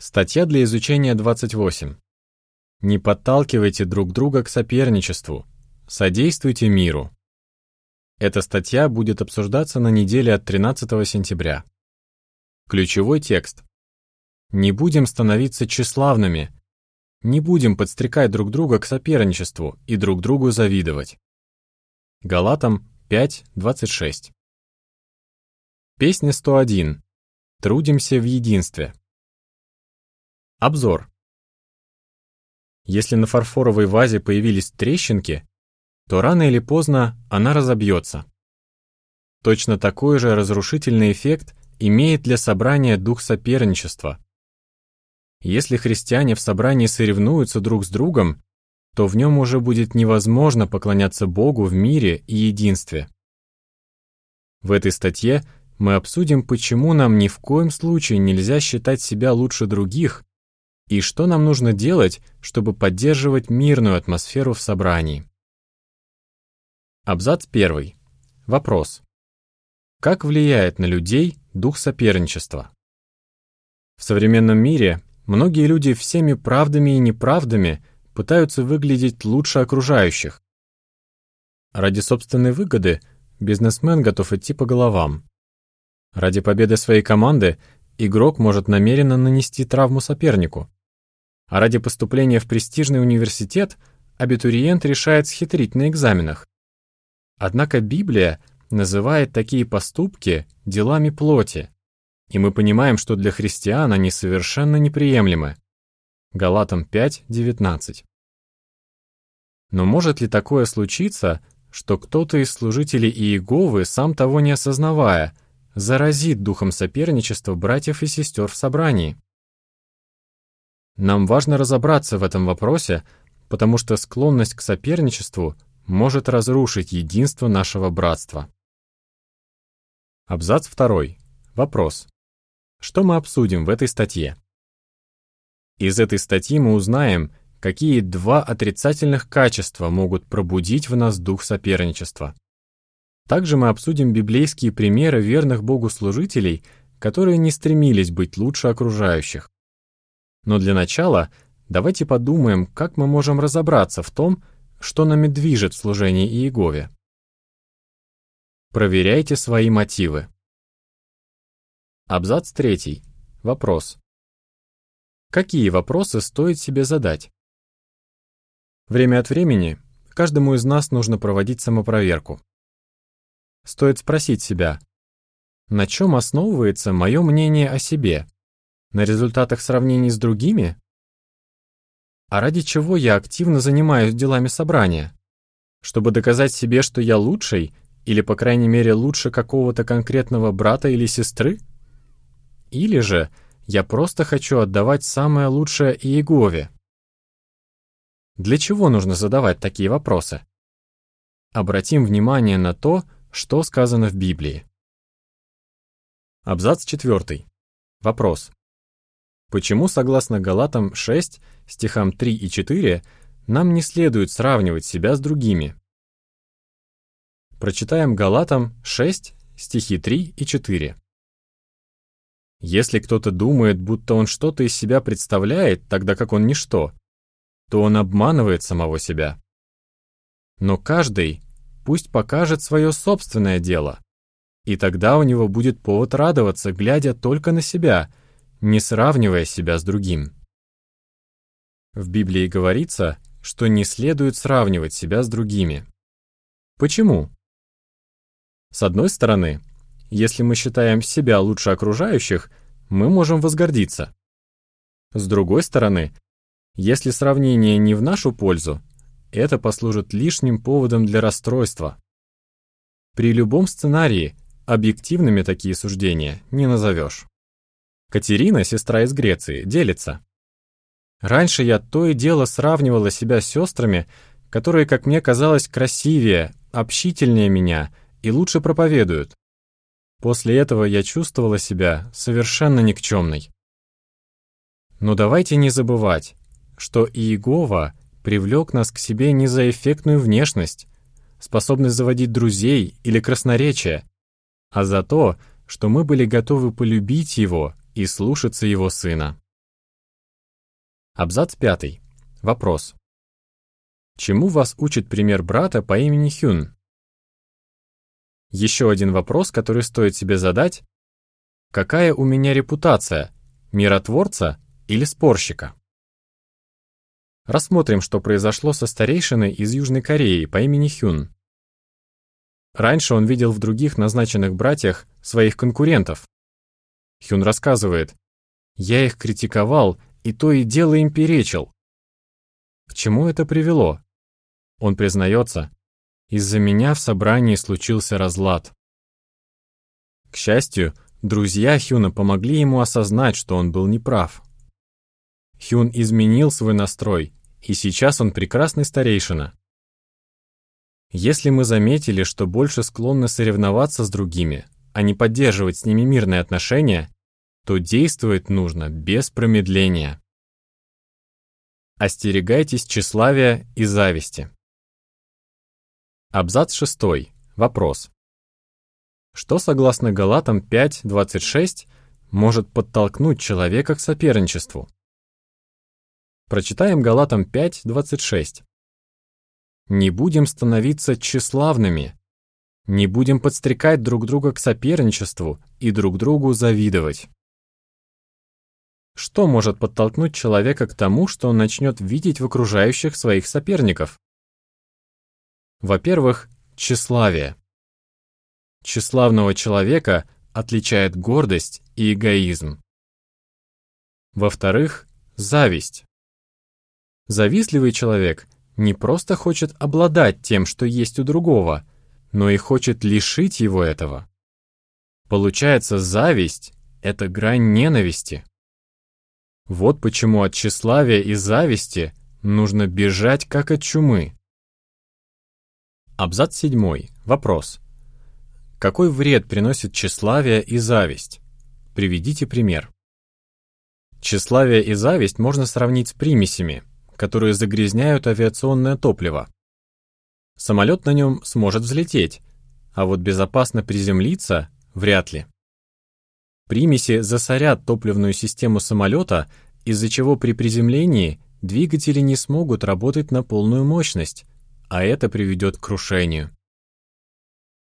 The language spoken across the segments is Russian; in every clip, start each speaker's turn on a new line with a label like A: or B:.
A: Статья для изучения 28. Не подталкивайте друг друга к соперничеству. Содействуйте миру. Эта статья будет обсуждаться на неделе от 13 сентября. Ключевой текст. Не будем становиться тщеславными. Не будем подстрекать друг друга к соперничеству и друг другу завидовать. Галатам 5.26. Песня 101. Трудимся в единстве. Обзор. Если на фарфоровой вазе появились трещинки, то рано или поздно она разобьется. Точно такой же разрушительный эффект имеет для собрания дух соперничества. Если христиане в собрании соревнуются друг с другом, то в нем уже будет невозможно поклоняться Богу в мире и единстве. В этой статье мы обсудим, почему нам ни в коем случае нельзя считать себя лучше других и что нам нужно делать, чтобы поддерживать мирную атмосферу в собрании. Абзац 1. Вопрос. Как влияет на людей дух соперничества? В современном мире многие люди всеми правдами и неправдами пытаются выглядеть лучше окружающих. Ради собственной выгоды бизнесмен готов идти по головам. Ради победы своей команды игрок может намеренно нанести травму сопернику. А ради поступления в престижный университет абитуриент решает схитрить на экзаменах. Однако Библия называет такие поступки делами плоти, и мы понимаем, что для христиан они совершенно неприемлемы. Галатам 5:19. Но может ли такое случиться, что кто-то из служителей Иеговы, сам того не осознавая, заразит духом соперничества братьев и сестер в собрании? Нам важно разобраться в этом вопросе, потому что склонность к соперничеству может разрушить единство нашего братства. Абзац 2. Вопрос. Что мы обсудим в этой статье? Из этой статьи мы узнаем, какие два отрицательных качества могут пробудить в нас дух соперничества. Также мы обсудим библейские примеры верных Богу служителей, которые не стремились быть лучше окружающих. Но для начала давайте подумаем, как мы можем разобраться в том, что нами движет в служении Иегове. Проверяйте свои мотивы. Абзац 3. Вопрос. Какие вопросы стоит себе задать? Время от времени каждому из нас нужно проводить самопроверку. Стоит спросить себя, на чем основывается мое мнение о себе на результатах сравнений с другими? А ради чего я активно занимаюсь делами собрания? Чтобы доказать себе, что я лучший, или, по крайней мере, лучше какого-то конкретного брата или сестры? Или же я просто хочу отдавать самое лучшее Иегове? Для чего нужно задавать такие вопросы? Обратим внимание на то, что сказано в Библии. Абзац 4. Вопрос. Почему, согласно Галатам 6, стихам 3 и 4, нам не следует сравнивать себя с другими? Прочитаем Галатам 6, стихи 3 и 4. Если кто-то думает, будто он что-то из себя представляет, тогда как он ничто, то он обманывает самого себя. Но каждый пусть покажет свое собственное дело, и тогда у него будет повод радоваться, глядя только на себя – не сравнивая себя с другим. В Библии говорится, что не следует сравнивать себя с другими. Почему? С одной стороны, если мы считаем себя лучше окружающих, мы можем возгордиться. С другой стороны, если сравнение не в нашу пользу, это послужит лишним поводом для расстройства. При любом сценарии объективными такие суждения не назовешь. Катерина, сестра из Греции, делится. Раньше я то и дело сравнивала себя с сестрами, которые, как мне казалось, красивее, общительнее меня и лучше проповедуют. После этого я чувствовала себя совершенно никчемной. Но давайте не забывать, что Иегова привлек нас к себе не за эффектную внешность, способность заводить друзей или красноречие, а за то, что мы были готовы полюбить Его и слушаться его сына. Абзац пятый. Вопрос. Чему вас учит пример брата по имени Хюн? Еще один вопрос, который стоит себе задать. Какая у меня репутация? Миротворца или спорщика? Рассмотрим, что произошло со старейшиной из Южной Кореи по имени Хюн. Раньше он видел в других назначенных братьях своих конкурентов. Хюн рассказывает, «Я их критиковал, и то и дело им перечил». К чему это привело? Он признается, из-за меня в собрании случился разлад. К счастью, друзья Хюна помогли ему осознать, что он был неправ. Хюн изменил свой настрой, и сейчас он прекрасный старейшина. Если мы заметили, что больше склонны соревноваться с другими, а не поддерживать с ними мирные отношения, то действовать нужно без промедления. Остерегайтесь тщеславия и зависти. Абзац 6. Вопрос. Что, согласно Галатам 5.26, может подтолкнуть человека к соперничеству? Прочитаем Галатам 5.26. «Не будем становиться тщеславными, не будем подстрекать друг друга к соперничеству и друг другу завидовать». Что может подтолкнуть человека к тому, что он начнет видеть в окружающих своих соперников? Во-первых, тщеславие. Тщеславного человека отличает гордость и эгоизм. Во-вторых, зависть. Завистливый человек не просто хочет обладать тем, что есть у другого, но и хочет лишить его этого. Получается, зависть — это грань ненависти. Вот почему от тщеславия и зависти нужно бежать как от чумы. Абзац 7. Вопрос. Какой вред приносит тщеславие и зависть? Приведите пример. Тщеславие и зависть можно сравнить с примесями, которые загрязняют авиационное топливо. Самолет на нем сможет взлететь, а вот безопасно приземлиться вряд ли. Примеси засорят топливную систему самолета, из-за чего при приземлении двигатели не смогут работать на полную мощность, а это приведет к крушению.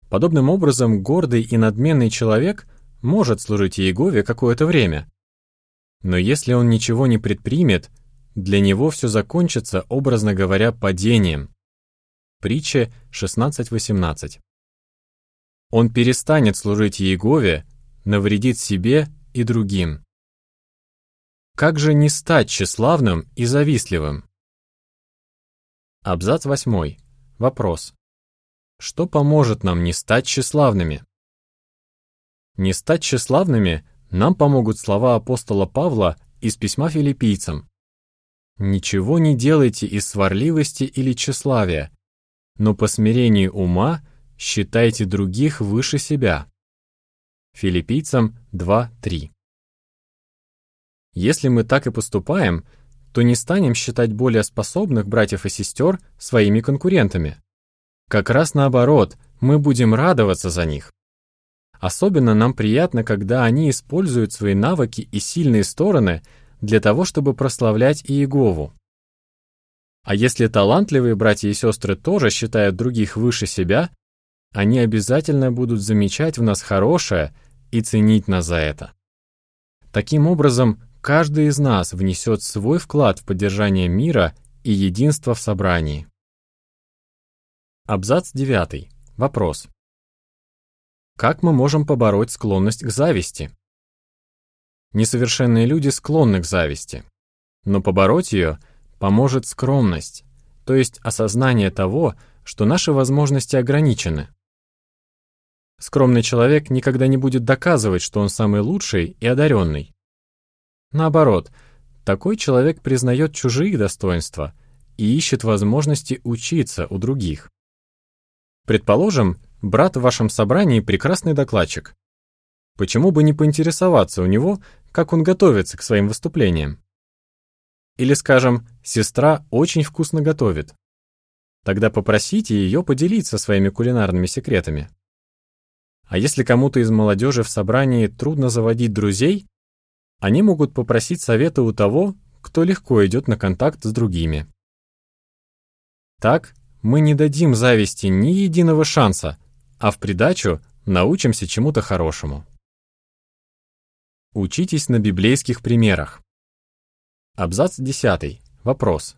A: Подобным образом, гордый и надменный человек может служить Иегове какое-то время. Но если он ничего не предпримет, для него все закончится, образно говоря, падением. Притча 16.18. Он перестанет служить Иегове, навредит себе и другим. Как же не стать тщеславным и завистливым? Абзац 8. Вопрос. Что поможет нам не стать тщеславными? Не стать тщеславными нам помогут слова апостола Павла из письма филиппийцам. «Ничего не делайте из сварливости или тщеславия, но по смирению ума считайте других выше себя». Филиппийцам 2.3. Если мы так и поступаем – то не станем считать более способных братьев и сестер своими конкурентами. Как раз наоборот, мы будем радоваться за них. Особенно нам приятно, когда они используют свои навыки и сильные стороны для того, чтобы прославлять Иегову. А если талантливые братья и сестры тоже считают других выше себя, они обязательно будут замечать в нас хорошее и ценить нас за это. Таким образом, Каждый из нас внесет свой вклад в поддержание мира и единства в собрании. Абзац 9. Вопрос. Как мы можем побороть склонность к зависти? Несовершенные люди склонны к зависти, но побороть ее поможет скромность, то есть осознание того, что наши возможности ограничены. Скромный человек никогда не будет доказывать, что он самый лучший и одаренный. Наоборот, такой человек признает чужие достоинства и ищет возможности учиться у других. Предположим, брат в вашем собрании прекрасный докладчик. Почему бы не поинтересоваться у него, как он готовится к своим выступлениям? Или, скажем, сестра очень вкусно готовит. Тогда попросите ее поделиться своими кулинарными секретами. А если кому-то из молодежи в собрании трудно заводить друзей, они могут попросить совета у того, кто легко идет на контакт с другими. Так, мы не дадим зависти ни единого шанса, а в придачу научимся чему-то хорошему. Учитесь на библейских примерах. Абзац 10. Вопрос.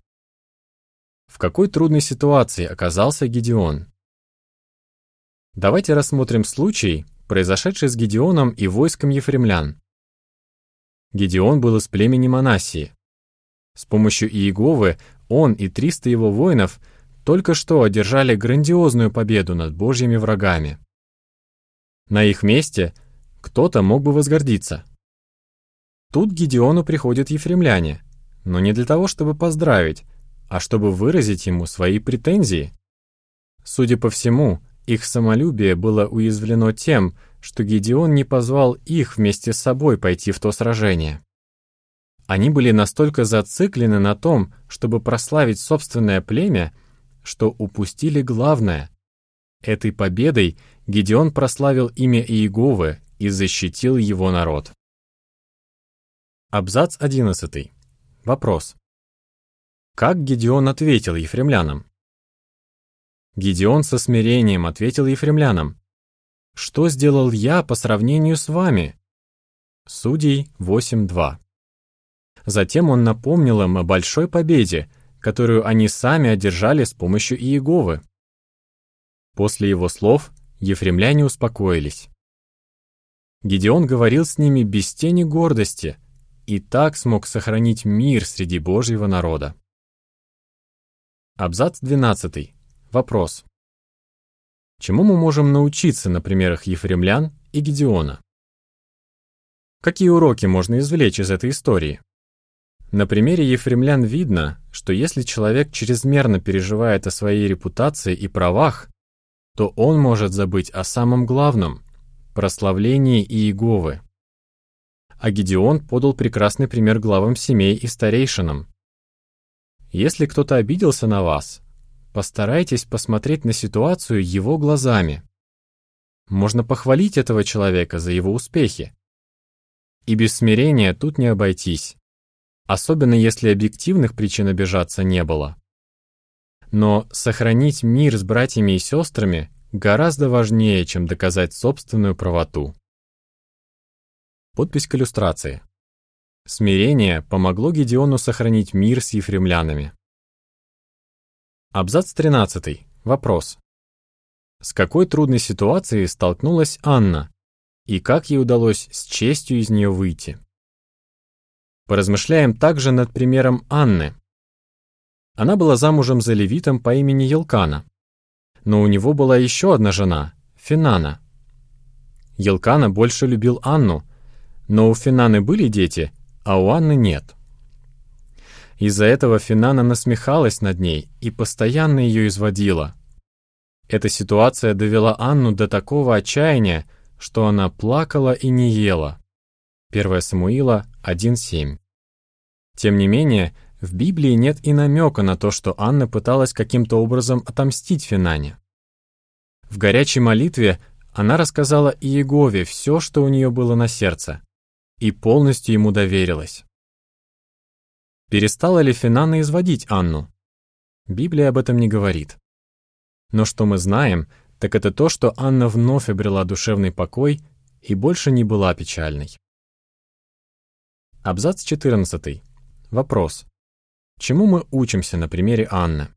A: В какой трудной ситуации оказался Гедеон? Давайте рассмотрим случай, произошедший с Гедеоном и войском ефремлян. Гедеон был из племени Манасии. С помощью Иеговы он и 300 его воинов только что одержали грандиозную победу над божьими врагами. На их месте кто-то мог бы возгордиться. Тут Гедеону приходят ефремляне, но не для того, чтобы поздравить, а чтобы выразить ему свои претензии. Судя по всему, их самолюбие было уязвлено тем, что Гедеон не позвал их вместе с собой пойти в то сражение. Они были настолько зациклены на том, чтобы прославить собственное племя, что упустили главное. Этой победой Гедеон прославил имя Иеговы и защитил его народ. Абзац 11. Вопрос. Как Гедеон ответил ефремлянам? Гедеон со смирением ответил ефремлянам. «Что сделал я по сравнению с вами?» Судей 8.2. Затем он напомнил им о большой победе, которую они сами одержали с помощью Иеговы. После его слов ефремляне успокоились. Гедеон говорил с ними без тени гордости и так смог сохранить мир среди Божьего народа. Абзац 12. Вопрос. Чему мы можем научиться на примерах Ефремлян и Гедеона? Какие уроки можно извлечь из этой истории? На примере Ефремлян видно, что если человек чрезмерно переживает о своей репутации и правах, то он может забыть о самом главном – прославлении Иеговы. А Гедеон подал прекрасный пример главам семей и старейшинам. Если кто-то обиделся на вас, постарайтесь посмотреть на ситуацию его глазами. Можно похвалить этого человека за его успехи. И без смирения тут не обойтись особенно если объективных причин обижаться не было. Но сохранить мир с братьями и сестрами гораздо важнее, чем доказать собственную правоту. Подпись к иллюстрации. Смирение помогло Гедеону сохранить мир с ефремлянами. Абзац 13. Вопрос. С какой трудной ситуацией столкнулась Анна, и как ей удалось с честью из нее выйти? Поразмышляем также над примером Анны. Она была замужем за левитом по имени Елкана. Но у него была еще одна жена, Финана. Елкана больше любил Анну, но у Финаны были дети, а у Анны нет. Из-за этого Финана насмехалась над ней и постоянно ее изводила. Эта ситуация довела Анну до такого отчаяния, что она плакала и не ела. 1 Самуила 1.7 тем не менее, в Библии нет и намека на то, что Анна пыталась каким-то образом отомстить Финане. В горячей молитве она рассказала Иегове все, что у нее было на сердце, и полностью ему доверилась. Перестала ли Финана изводить Анну? Библия об этом не говорит. Но что мы знаем, так это то, что Анна вновь обрела душевный покой и больше не была печальной. Абзац 14. Вопрос. Чему мы учимся на примере Анны?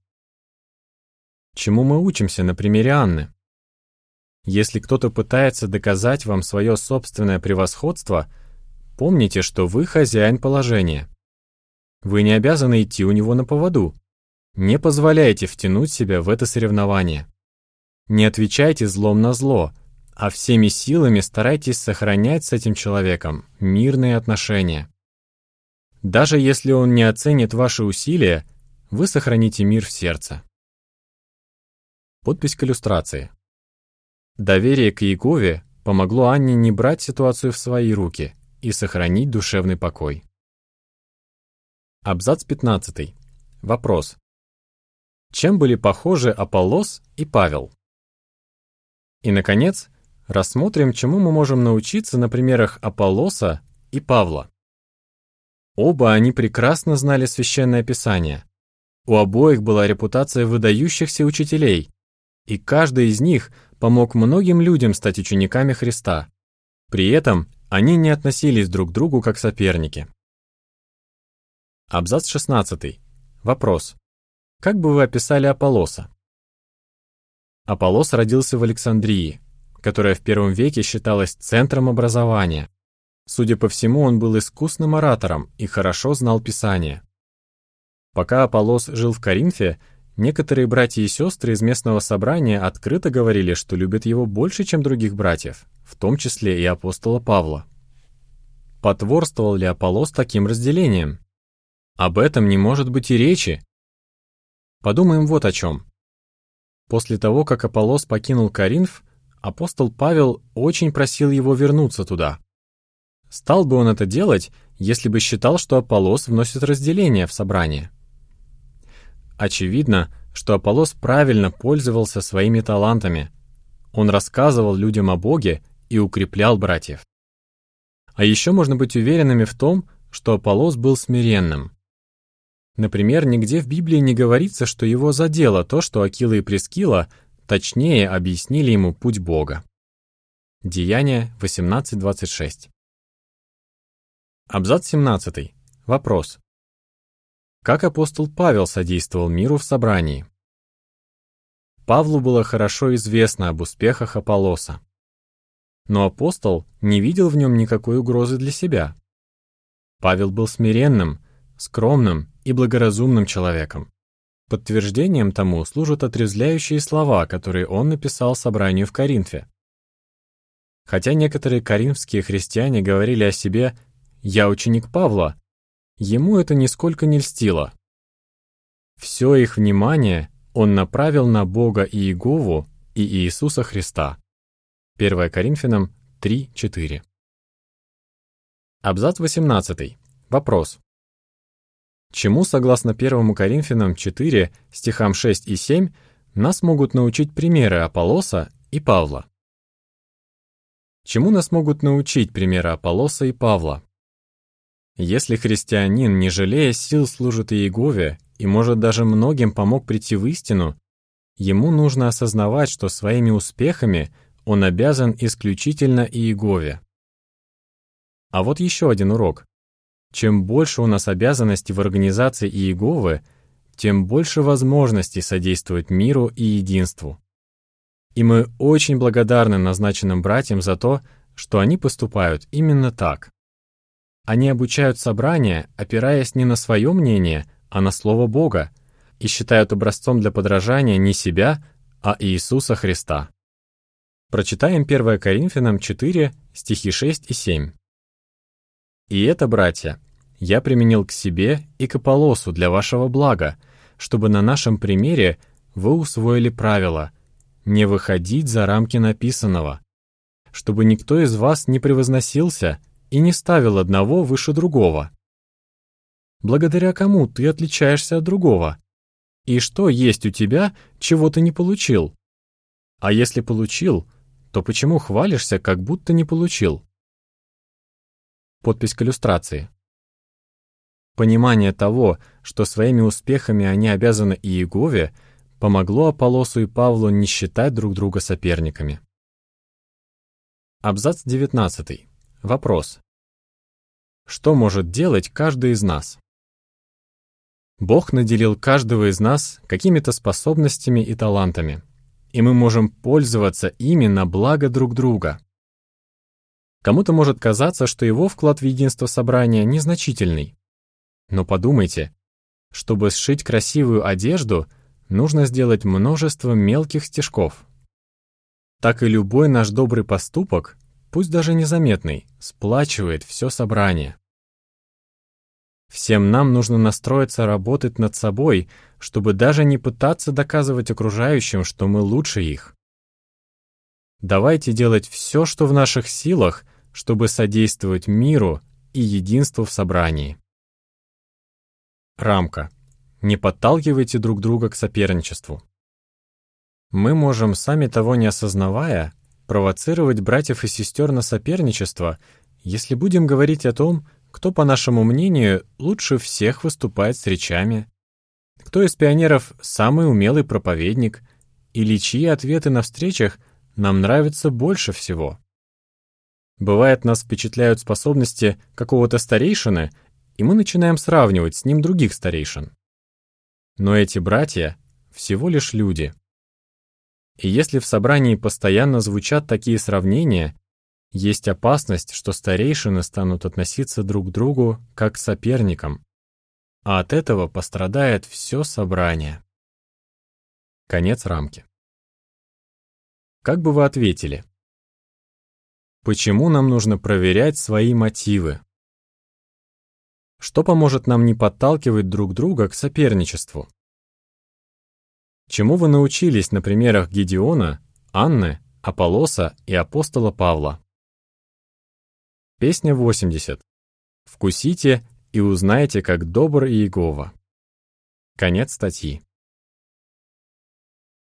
A: Чему мы учимся на примере Анны? Если кто-то пытается доказать вам свое собственное превосходство, помните, что вы хозяин положения. Вы не обязаны идти у него на поводу. Не позволяйте втянуть себя в это соревнование. Не отвечайте злом на зло, а всеми силами старайтесь сохранять с этим человеком мирные отношения. Даже если он не оценит ваши усилия, вы сохраните мир в сердце. Подпись к иллюстрации. Доверие к Иегове помогло Анне не брать ситуацию в свои руки и сохранить душевный покой. Абзац 15. Вопрос. Чем были похожи Аполлос и Павел? И, наконец, рассмотрим, чему мы можем научиться на примерах Аполлоса и Павла. Оба они прекрасно знали Священное Писание. У обоих была репутация выдающихся учителей, и каждый из них помог многим людям стать учениками Христа. При этом они не относились друг к другу как соперники. Абзац 16. Вопрос. Как бы вы описали Аполлоса? Аполлос родился в Александрии, которая в первом веке считалась центром образования. Судя по всему, он был искусным оратором и хорошо знал Писание. Пока Аполлос жил в Коринфе, некоторые братья и сестры из местного собрания открыто говорили, что любят его больше, чем других братьев, в том числе и апостола Павла. Потворствовал ли Аполлос таким разделением? Об этом не может быть и речи. Подумаем вот о чем. После того, как Аполлос покинул Коринф, апостол Павел очень просил его вернуться туда. Стал бы он это делать, если бы считал, что Аполлос вносит разделение в собрание. Очевидно, что Аполлос правильно пользовался своими талантами. Он рассказывал людям о Боге и укреплял братьев. А еще можно быть уверенными в том, что Аполлос был смиренным. Например, нигде в Библии не говорится, что его задело то, что Акила и Прискилла точнее объяснили ему путь Бога. Деяния 18.26 Абзац 17. Вопрос. Как апостол Павел содействовал миру в собрании? Павлу было хорошо известно об успехах Аполлоса. Но апостол не видел в нем никакой угрозы для себя. Павел был смиренным, скромным и благоразумным человеком. Подтверждением тому служат отрезвляющие слова, которые он написал собранию в Коринфе. Хотя некоторые коринфские христиане говорили о себе «Я ученик Павла», ему это нисколько не льстило. Все их внимание он направил на Бога и Иегову и Иисуса Христа. 1 Коринфянам 3.4. Абзац 18. Вопрос. Чему, согласно 1 Коринфянам 4, стихам 6 и 7, нас могут научить примеры Аполлоса и Павла? Чему нас могут научить примеры Аполлоса и Павла? Если христианин, не жалея сил, служит Иегове и, может, даже многим помог прийти в истину, ему нужно осознавать, что своими успехами он обязан исключительно Иегове. А вот еще один урок. Чем больше у нас обязанностей в организации Иеговы, тем больше возможностей содействовать миру и единству. И мы очень благодарны назначенным братьям за то, что они поступают именно так. Они обучают собрания, опираясь не на свое мнение, а на Слово Бога, и считают образцом для подражания не себя, а Иисуса Христа. Прочитаем 1 Коринфянам 4, стихи 6 и 7. «И это, братья, я применил к себе и к Аполлосу для вашего блага, чтобы на нашем примере вы усвоили правило не выходить за рамки написанного, чтобы никто из вас не превозносился и не ставил одного выше другого. Благодаря кому ты отличаешься от другого? И что есть у тебя, чего ты не получил? А если получил, то почему хвалишься, как будто не получил? Подпись к иллюстрации. Понимание того, что своими успехами они обязаны Иегове, помогло Аполлосу и Павлу не считать друг друга соперниками. Абзац 19. Вопрос. Что может делать каждый из нас? Бог наделил каждого из нас какими-то способностями и талантами, и мы можем пользоваться ими на благо друг друга. Кому-то может казаться, что его вклад в единство собрания незначительный. Но подумайте, чтобы сшить красивую одежду, нужно сделать множество мелких стежков. Так и любой наш добрый поступок пусть даже незаметный, сплачивает все собрание. Всем нам нужно настроиться работать над собой, чтобы даже не пытаться доказывать окружающим, что мы лучше их. Давайте делать все, что в наших силах, чтобы содействовать миру и единству в собрании. Рамка. Не подталкивайте друг друга к соперничеству. Мы можем, сами того не осознавая, провоцировать братьев и сестер на соперничество, если будем говорить о том, кто, по нашему мнению, лучше всех выступает с речами, кто из пионеров самый умелый проповедник или чьи ответы на встречах нам нравятся больше всего. Бывает, нас впечатляют способности какого-то старейшины, и мы начинаем сравнивать с ним других старейшин. Но эти братья всего лишь люди. И если в собрании постоянно звучат такие сравнения, есть опасность, что старейшины станут относиться друг к другу как к соперникам, а от этого пострадает все собрание. Конец рамки. Как бы вы ответили? Почему нам нужно проверять свои мотивы? Что поможет нам не подталкивать друг друга к соперничеству? Чему вы научились на примерах Гедеона, Анны, Аполлоса и апостола Павла? Песня 80. Вкусите и узнайте, как добр Иегова. Конец статьи.